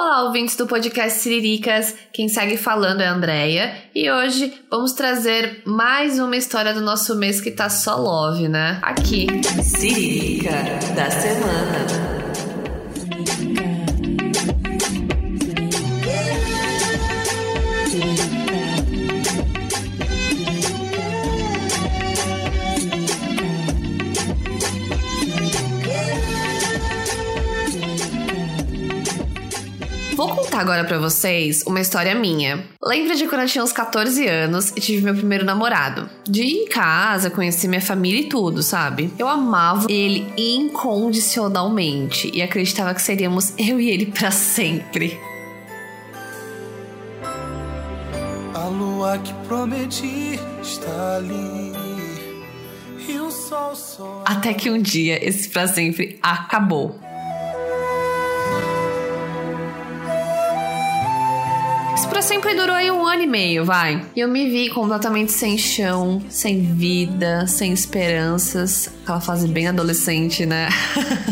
Olá, ouvintes do podcast Siriricas. Quem segue falando é a Andrea e hoje vamos trazer mais uma história do nosso mês que tá só love, né? Aqui, Siririca da semana. Contar agora para vocês uma história minha. Lembra de quando eu tinha uns 14 anos e tive meu primeiro namorado? De ir em casa, conhecer minha família e tudo, sabe? Eu amava ele incondicionalmente e acreditava que seríamos eu e ele para sempre. A lua que prometi está ali. E o sol só. Até que um dia esse pra sempre acabou. Pra sempre durou aí um ano e meio, vai. E eu me vi completamente sem chão, sem vida, sem esperanças. Aquela fase bem adolescente, né?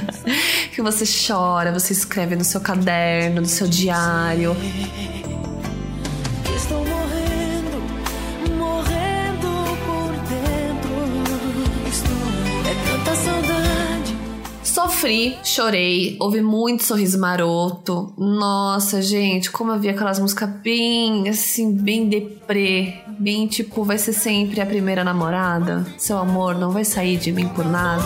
que você chora, você escreve no seu caderno, no seu diário. Sofri, chorei, ouvi muito sorriso maroto. Nossa, gente, como eu vi aquelas músicas bem, assim, bem deprê. Bem tipo, vai ser sempre a primeira namorada. Seu amor não vai sair de mim por nada.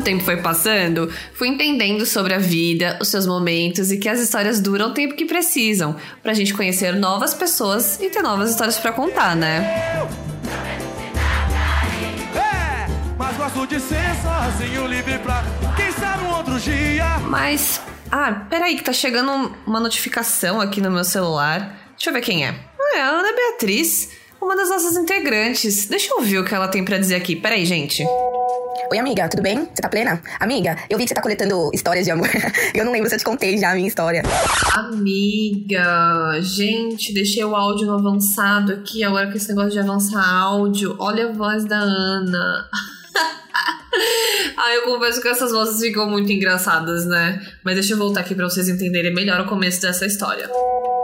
O tempo foi passando, fui entendendo sobre a vida, os seus momentos e que as histórias duram o tempo que precisam, pra gente conhecer novas pessoas e ter novas histórias pra contar, né? É, mas gosto de ser sozinho, livre pra quem sabe um outro dia. Mas. Ah, peraí, que tá chegando uma notificação aqui no meu celular. Deixa eu ver quem é. Ah, é a Ana Beatriz, uma das nossas integrantes. Deixa eu ouvir o que ela tem pra dizer aqui. Peraí, gente. Oi, amiga, tudo bem? Você tá plena? Amiga, eu vi que você tá coletando histórias de amor. eu não lembro se eu te contei já a minha história. Amiga, gente, deixei o áudio no avançado aqui. Agora com esse negócio de avançar áudio, olha a voz da Ana. ah, eu confesso que essas vozes ficam muito engraçadas, né? Mas deixa eu voltar aqui pra vocês entenderem melhor o começo dessa história.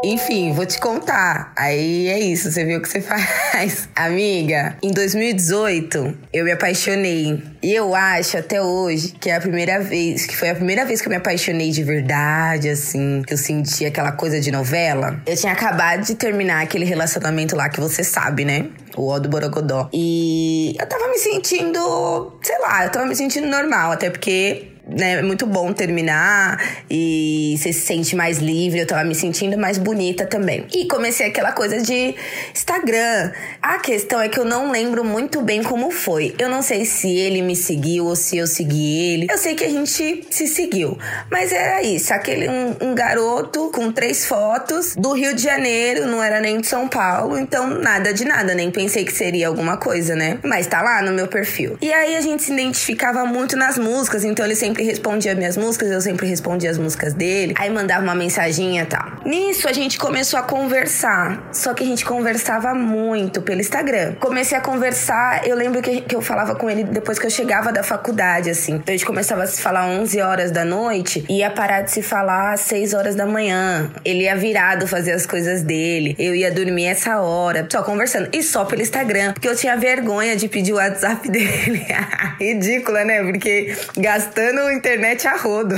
Enfim, vou te contar. Aí é isso, você viu o que você faz. Amiga, em 2018 eu me apaixonei. E eu acho até hoje que é a primeira vez, que foi a primeira vez que eu me apaixonei de verdade, assim, que eu senti aquela coisa de novela. Eu tinha acabado de terminar aquele relacionamento lá que você sabe, né? O O do Borogodó. E eu tava me sentindo, sei lá, eu tava me sentindo normal, até porque né, é muito bom terminar e você se sente mais livre. Eu tava me sentindo mais bonita também. E comecei aquela coisa de Instagram. A questão é que eu não lembro muito bem como foi. Eu não sei se ele me seguiu ou se eu segui ele. Eu sei que a gente se seguiu. Mas era isso: aquele um, um garoto com três fotos do Rio de Janeiro, não era nem de São Paulo. Então, nada de nada. Nem pensei que seria alguma coisa, né? Mas tá lá no meu perfil. E aí a gente se identificava muito nas músicas, então ele sempre respondia minhas músicas, eu sempre respondia as músicas dele. Aí mandava uma mensaginha e tal. Nisso a gente começou a conversar. Só que a gente conversava muito pelo Instagram. Comecei a conversar, eu lembro que, que eu falava com ele depois que eu chegava da faculdade, assim. Então a gente começava a se falar 11 horas da noite e ia parar de se falar às 6 horas da manhã. Ele ia virado fazer as coisas dele. Eu ia dormir essa hora, só conversando. E só pelo Instagram, porque eu tinha vergonha de pedir o WhatsApp dele. Ridícula, né? Porque gastando internet a rodo.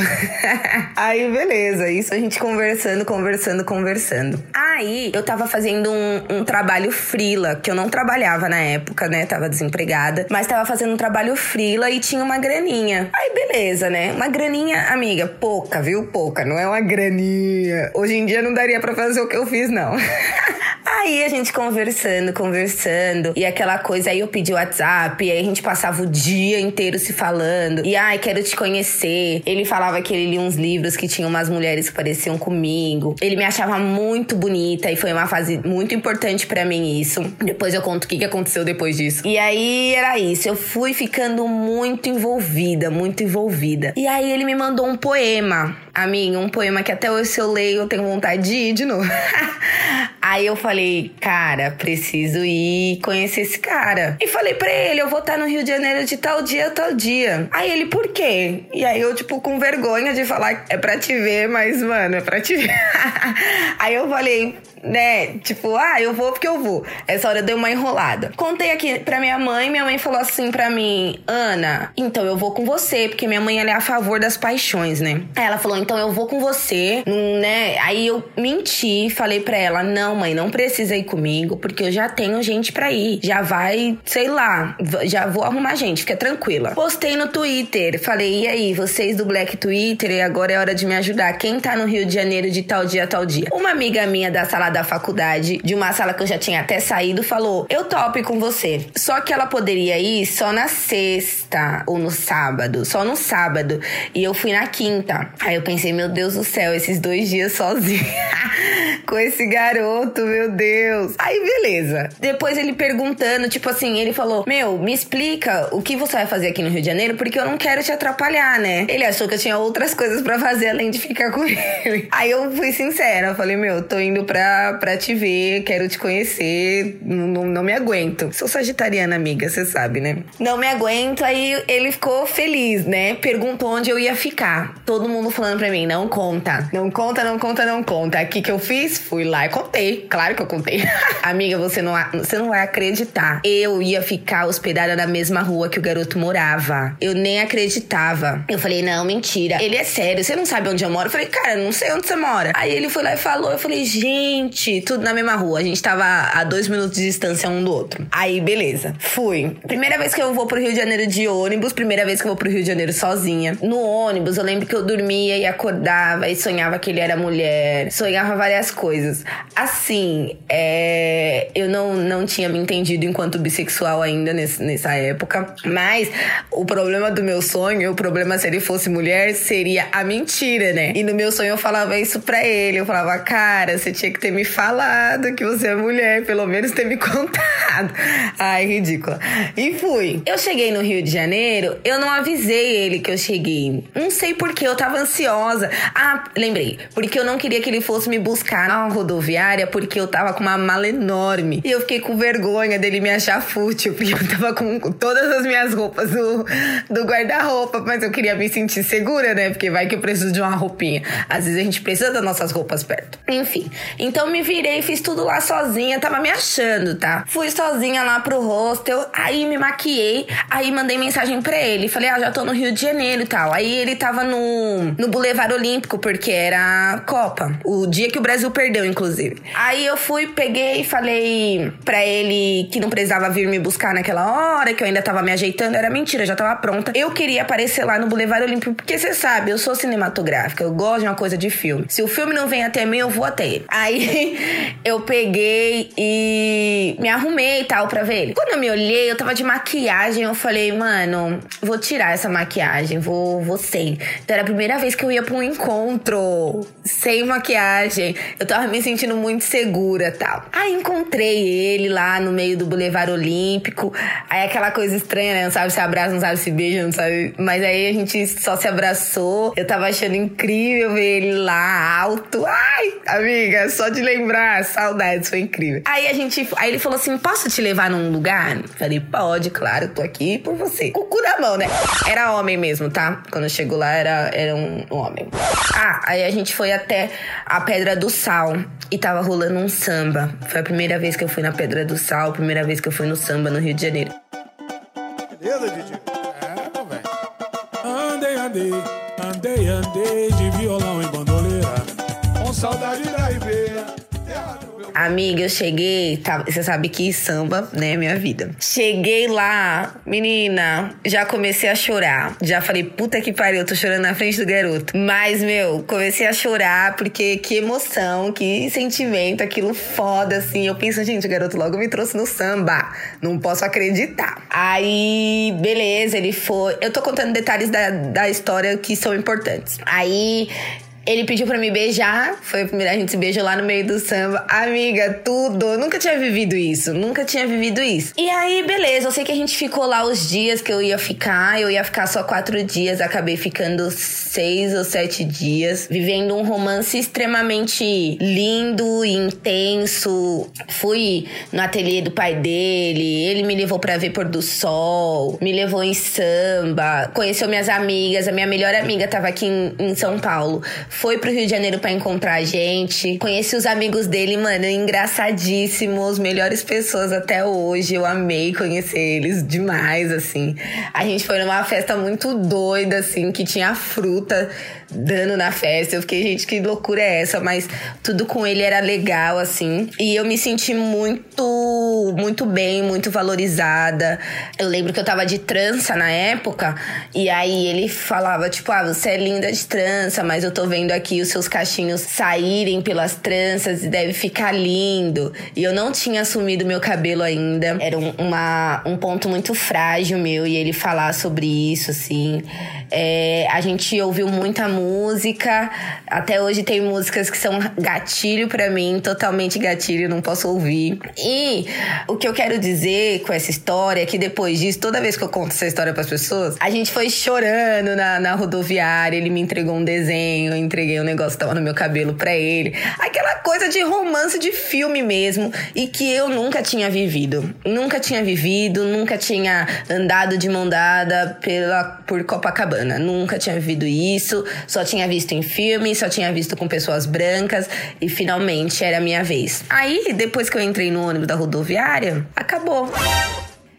Aí, beleza. Isso a gente conversando, conversando, conversando. Aí, eu tava fazendo um, um trabalho frila, que eu não trabalhava na época, né? Tava desempregada. Mas tava fazendo um trabalho frila e tinha uma graninha. Aí, beleza, né? Uma graninha, amiga, pouca, viu? Pouca. Não é uma graninha. Hoje em dia não daria pra fazer o que eu fiz, não. Aí a gente conversando, conversando, e aquela coisa, aí eu pedi o WhatsApp, e aí a gente passava o dia inteiro se falando, e ai, quero te conhecer. Ele falava que ele lia uns livros que tinham umas mulheres que pareciam comigo. Ele me achava muito bonita, e foi uma fase muito importante para mim isso. Depois eu conto o que aconteceu depois disso. E aí era isso, eu fui ficando muito envolvida, muito envolvida. E aí ele me mandou um poema. Amiga, um poema que até hoje se eu leio eu tenho vontade de ir de novo. Aí eu falei, cara, preciso ir conhecer esse cara. E falei pra ele, eu vou estar no Rio de Janeiro de tal dia, tal dia. Aí ele, por quê? E aí eu, tipo, com vergonha de falar, é pra te ver, mas, mano, é pra te ver. aí eu falei, né? Tipo, ah, eu vou porque eu vou. Essa hora eu dei uma enrolada. Contei aqui pra minha mãe, minha mãe falou assim pra mim, Ana, então eu vou com você, porque minha mãe ela é a favor das paixões, né? Aí ela falou, então eu vou com você, né? Aí eu menti, falei pra ela, não, mãe, não precisa ir comigo, porque eu já tenho gente pra ir. Já vai, sei lá, já vou arrumar gente, fica tranquila. Postei no Twitter, falei, e aí, vocês do Black Twitter, agora é hora de me ajudar. Quem tá no Rio de Janeiro de tal dia, tal dia? Uma amiga minha da sala da faculdade, de uma sala que eu já tinha até saído, falou: Eu topo com você. Só que ela poderia ir só na sexta ou no sábado, só no sábado. E eu fui na quinta. Aí eu pensei: Meu Deus do céu, esses dois dias sozinha com esse garoto, meu Deus. Aí beleza. Depois ele perguntando, tipo assim, ele falou: Meu, me explica o que você vai fazer aqui no Rio de Janeiro, porque eu não quero te atrapalhar, né? Ele achou que eu tinha outras coisas para fazer além de ficar com ele. Aí eu fui sincera, eu falei: Meu, tô indo pra, pra te ver, quero te conhecer, não, não me aguento. Sou sagitariana, amiga, você sabe, né? Não me aguento, aí ele ficou feliz, né? Perguntou onde eu ia ficar. Todo mundo falando pra mim: Não conta, não conta, não conta, não conta. Aqui que eu fiz, fui lá e contei. Claro que eu contei. amiga, você não, você não vai acreditar. Eu ia ficar hospedada na mesma rua que o garoto morava. Eu nem acreditava. Eu falei: Não, mentira. Ele é sério, você não sabe onde eu moro? Eu falei: Cara, não sei onde você mora. Aí ele foi lá e falou. Eu falei: Gente, tudo na mesma rua. A gente tava a dois minutos de distância um do outro. Aí, beleza. Fui. Primeira vez que eu vou pro Rio de Janeiro de ônibus, primeira vez que eu vou pro Rio de Janeiro sozinha. No ônibus, eu lembro que eu dormia e acordava e sonhava que ele era mulher. Sonhava várias coisas. Assim, é... eu não, não tinha me entendido enquanto bissexual ainda nesse, nessa época. Mas o problema do meu sonho, o problema se ele fosse mulher, seria a mentira, né? E no meu sonho eu falava isso pra ele. Eu falava, cara, você tinha que ter me falado que você é mulher, pelo menos ter me contado. Ai, ridícula. E fui. Eu cheguei no Rio de Janeiro, eu não avisei ele que eu cheguei. Não sei porque eu tava ansiosa. Ah, lembrei. Porque eu não queria que ele fosse me buscar na rodoviária, porque eu tava com uma mala enorme. E eu fiquei com vergonha dele me achar fútil, porque eu tava com todas as minhas roupas do, do guarda-roupa, mas eu queria me sentir segura, né? Porque vai que eu preciso de uma roupinha. Às vezes a gente precisa das nossas roupas perto. Enfim. Então me virei, fiz tudo lá sozinha, tava me achando, tá? Fui sozinha lá pro hostel, aí me maquiei, aí mandei mensagem pra ele. Falei, ah, já tô no Rio de Janeiro e tal. Aí ele tava no, no Boulevard Olímpico, porque era a Copa. O dia que o Brasil perdeu, inclusive. Aí eu fui, peguei e falei pra ele que não precisava vir me buscar naquela hora, que eu ainda tava me ajeitando. Era mentira, já tava pronta. Eu queria aparecer lá no Boulevard Olímpico, porque você sabe, eu sou cinematográfica, eu gosto de uma coisa de filme. Se o filme não vem até mim, eu vou até ele. Aí eu peguei e me arrumei e tal pra ver ele. Quando eu me olhei, eu tava de maquiagem, eu falei, mano, vou tirar essa maquiagem, vou, vou sem. Então era a primeira vez que eu ia pra um encontro sem maquiagem. Eu tava me sentindo muito segura tal. Aí encontrei ele lá no meio do Boulevard Olímpico. Aí aquela coisa estranha, né? Não sabe se abraça, não sabe se beija, não sabe. Mas aí a gente só se abraçou. Eu tava achando incrível ver ele lá alto. Ai, amiga, só de lembrar, saudades, foi incrível. Aí a gente. Aí ele falou assim: posso te levar num lugar? Falei, pode, claro, tô aqui por você. Com o cu na mão, né? Era homem mesmo, tá? Quando chegou lá, era, era um homem. Ah, aí a gente foi até a Pedra do Sal e tava rolando um samba. Foi a primeira vez que eu fui na Pedra do Sal, primeira vez que eu fui no samba no Rio de Janeiro. Beleza, Didi? É, velho. Andei, andei, andei, andei de violão e bandoleira. Com saudade da Ribeira. Amiga, eu cheguei, tá, você sabe que samba, né, é minha vida. Cheguei lá, menina, já comecei a chorar. Já falei, puta que pariu, eu tô chorando na frente do garoto. Mas, meu, comecei a chorar porque que emoção, que sentimento, aquilo foda, assim. Eu penso, gente, o garoto logo me trouxe no samba. Não posso acreditar. Aí, beleza, ele foi. Eu tô contando detalhes da, da história que são importantes. Aí Ele pediu pra me beijar, foi a primeira a gente se beijou lá no meio do samba. Amiga, tudo. Nunca tinha vivido isso, nunca tinha vivido isso. E aí, beleza, eu sei que a gente ficou lá os dias que eu ia ficar, eu ia ficar só quatro dias, acabei ficando seis ou sete dias, vivendo um romance extremamente lindo e intenso. Fui no ateliê do pai dele, ele me levou pra ver pôr do sol, me levou em samba, conheceu minhas amigas, a minha melhor amiga tava aqui em, em São Paulo, foi pro Rio de Janeiro pra encontrar a gente, conheci os amigos dele, mano, engraçadíssimos, melhores pessoas até hoje, eu amei conhecer eles demais, assim. A gente foi numa festa muito doida, assim, que tinha fruta dando na festa. Eu fiquei, gente, que loucura é essa? Mas tudo com ele era legal, assim. E eu me senti muito, muito bem, muito valorizada. Eu lembro que eu tava de trança na época. E aí ele falava, tipo, ah, você é linda de trança, mas eu tô vendo aqui os seus cachinhos saírem pelas tranças e deve ficar lindo. E eu não tinha assumido meu cabelo ainda. Era um, uma, um ponto muito frágil meu. E ele falar sobre isso, assim. É, a gente ouviu muita música. Até hoje tem músicas que são gatilho para mim, totalmente gatilho, não posso ouvir. E o que eu quero dizer com essa história é que depois disso, toda vez que eu conto essa história para as pessoas, a gente foi chorando na, na rodoviária. Ele me entregou um desenho, eu entreguei um negócio que tava no meu cabelo para ele. Aquela coisa de romance de filme mesmo e que eu nunca tinha vivido. Nunca tinha vivido, nunca tinha andado de mão dada pela, por Copacabana. Nunca tinha vivido isso. Só tinha visto em filme, só tinha visto com pessoas brancas e finalmente era a minha vez. Aí, depois que eu entrei no ônibus da rodoviária, acabou.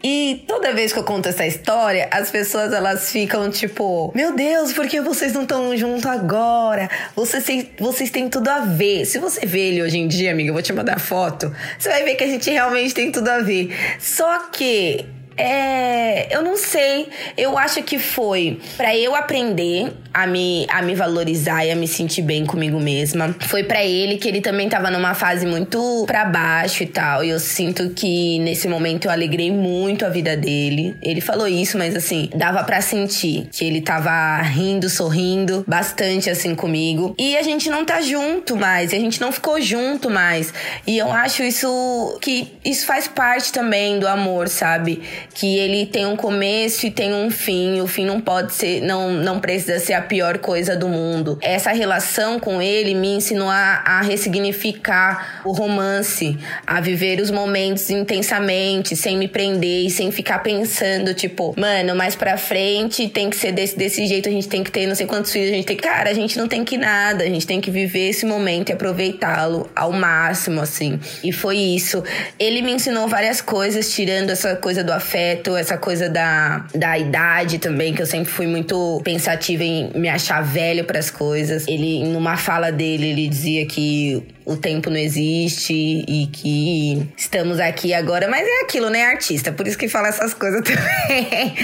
E toda vez que eu conto essa história, as pessoas elas ficam tipo: Meu Deus, por que vocês não estão juntos agora? Vocês vocês têm tudo a ver. Se você vê ele hoje em dia, amiga, eu vou te mandar foto. Você vai ver que a gente realmente tem tudo a ver. Só que é, eu não sei. Eu acho que foi para eu aprender a me, a me valorizar e a me sentir bem comigo mesma. Foi para ele que ele também tava numa fase muito para baixo e tal. E eu sinto que nesse momento eu alegrei muito a vida dele. Ele falou isso, mas assim, dava para sentir que ele tava rindo, sorrindo bastante assim comigo. E a gente não tá junto mais, a gente não ficou junto mais. E eu acho isso que isso faz parte também do amor, sabe? Que ele tem um começo e tem um fim. O fim não pode ser, não, não precisa ser a pior coisa do mundo. Essa relação com ele me ensinou a, a ressignificar o romance, a viver os momentos intensamente, sem me prender e sem ficar pensando, tipo, mano, mais pra frente tem que ser desse, desse jeito, a gente tem que ter não sei quantos filhos, a gente tem que. Cara, a gente não tem que nada, a gente tem que viver esse momento e aproveitá-lo ao máximo, assim. E foi isso. Ele me ensinou várias coisas, tirando essa coisa do afeto afeto, essa coisa da, da idade também, que eu sempre fui muito pensativa em me achar velho para as coisas. Ele, numa fala dele, ele dizia que o tempo não existe e que estamos aqui agora, mas é aquilo, né, artista? Por isso que fala essas coisas também.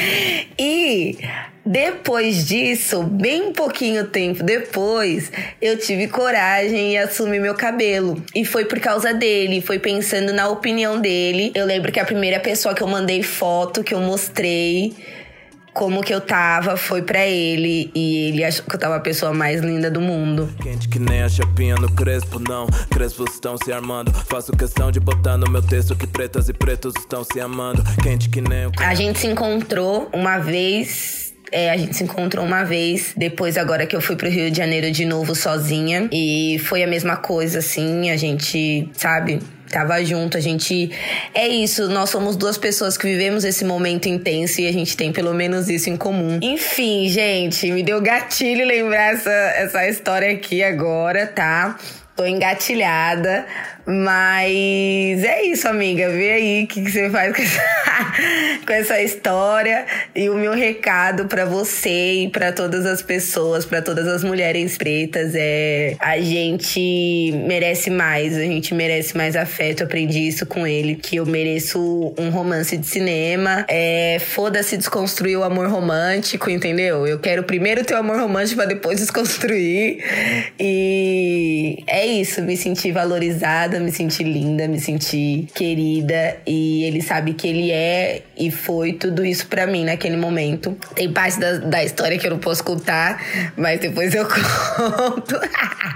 e depois disso, bem pouquinho tempo depois, eu tive coragem e assumi meu cabelo. E foi por causa dele, foi pensando na opinião dele. Eu lembro que a primeira pessoa que eu mandei foto, que eu mostrei como que eu tava foi para ele e ele achou que eu tava a pessoa mais linda do mundo. Quente que nem a chapinha no crespo, não. Crespos estão se armando. Faço questão de botar no meu texto que pretas e pretos estão se amando. Quente que nem o. A gente se encontrou uma vez é, a gente se encontrou uma vez, depois agora que eu fui pro Rio de Janeiro de novo sozinha. E foi a mesma coisa, assim, a gente, sabe, tava junto, a gente. É isso, nós somos duas pessoas que vivemos esse momento intenso e a gente tem pelo menos isso em comum. Enfim, gente, me deu gatilho lembrar essa, essa história aqui agora, tá? Tô engatilhada, mas é isso, amiga. Vê aí o que, que você faz com essa, com essa história. E o meu recado para você e para todas as pessoas, para todas as mulheres pretas é: a gente merece mais, a gente merece mais afeto. Eu aprendi isso com ele, que eu mereço um romance de cinema. É, Foda-se desconstruir o amor romântico, entendeu? Eu quero primeiro ter o amor romântico para depois desconstruir. E é isso, me sentir valorizada, me sentir linda, me sentir querida. E ele sabe que ele é e foi tudo isso pra mim naquele momento. Tem parte da, da história que eu não posso contar, mas depois eu conto.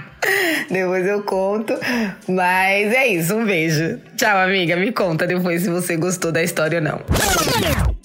depois eu conto. Mas é isso, um beijo. Tchau, amiga. Me conta depois se você gostou da história ou não.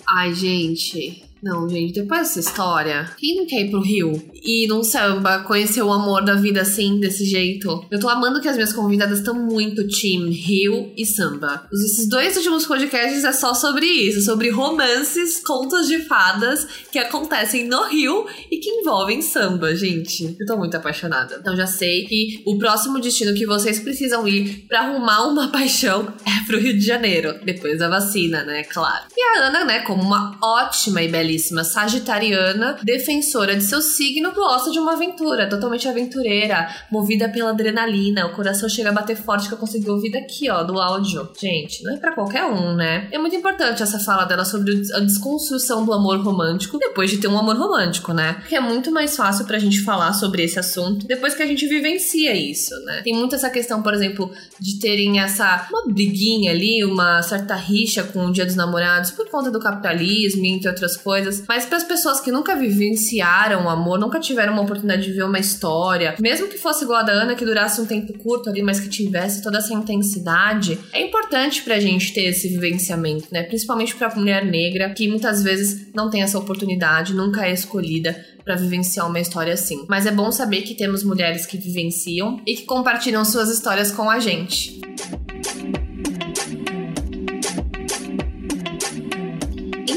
Ai, gente. Não, gente, depois dessa história, quem não quer ir pro Rio e num samba conhecer o amor da vida assim, desse jeito? Eu tô amando que as minhas convidadas estão muito team Rio e samba. Esses dois últimos podcasts é só sobre isso, sobre romances, contos de fadas que acontecem no Rio e que envolvem samba, gente. Eu tô muito apaixonada. Então já sei que o próximo destino que vocês precisam ir pra arrumar uma paixão é pro Rio de Janeiro, depois da vacina, né? Claro. E a Ana, né, como uma ótima e belíssima sagitariana, defensora de seu signo, gosta de uma aventura, totalmente aventureira, movida pela adrenalina. O coração chega a bater forte que eu consegui ouvir daqui, ó, do áudio. Gente, não é pra qualquer um, né? É muito importante essa fala dela sobre a desconstrução do amor romântico depois de ter um amor romântico, né? Porque é muito mais fácil pra gente falar sobre esse assunto depois que a gente vivencia isso, né? Tem muito essa questão, por exemplo, de terem essa uma briguinha ali, uma certa rixa com o Dia dos Namorados por conta do capitalismo, entre outras coisas. Mas para as pessoas que nunca vivenciaram o amor, nunca tiveram uma oportunidade de ver uma história, mesmo que fosse igual a da Ana, que durasse um tempo curto ali, mas que tivesse toda essa intensidade, é importante pra gente ter esse vivenciamento, né? Principalmente pra mulher negra, que muitas vezes não tem essa oportunidade, nunca é escolhida para vivenciar uma história assim. Mas é bom saber que temos mulheres que vivenciam e que compartilham suas histórias com a gente.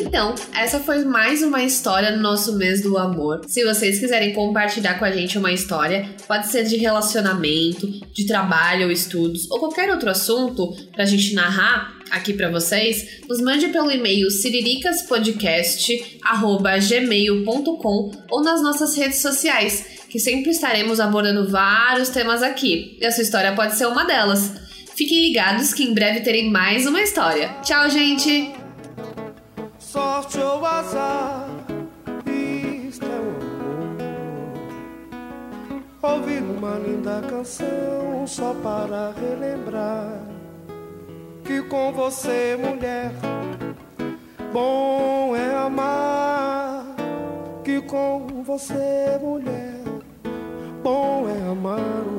Então, essa foi mais uma história no nosso mês do amor. Se vocês quiserem compartilhar com a gente uma história, pode ser de relacionamento, de trabalho ou estudos, ou qualquer outro assunto pra gente narrar aqui para vocês, nos mande pelo e-mail siriricaspodcast@gmail.com ou nas nossas redes sociais, que sempre estaremos abordando vários temas aqui. E a sua história pode ser uma delas. Fiquem ligados que em breve terei mais uma história. Tchau, gente! Sorte ou azar, isto é o amor. Ouvir uma linda canção só para relembrar que com você, mulher, bom é amar. Que com você, mulher, bom é amar.